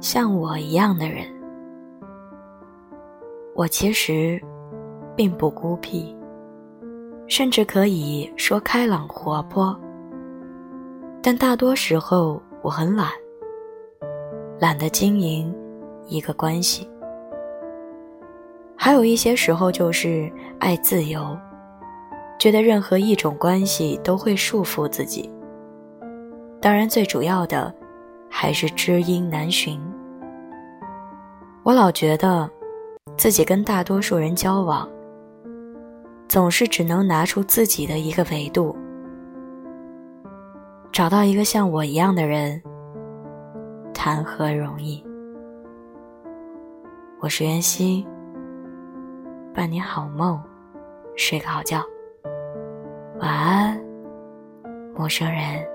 像我一样的人。我其实并不孤僻，甚至可以说开朗活泼，但大多时候我很懒，懒得经营一个关系。还有一些时候就是爱自由，觉得任何一种关系都会束缚自己。当然，最主要的还是知音难寻。我老觉得。自己跟大多数人交往，总是只能拿出自己的一个维度，找到一个像我一样的人，谈何容易？我是袁熙，伴你好梦，睡个好觉，晚安，陌生人。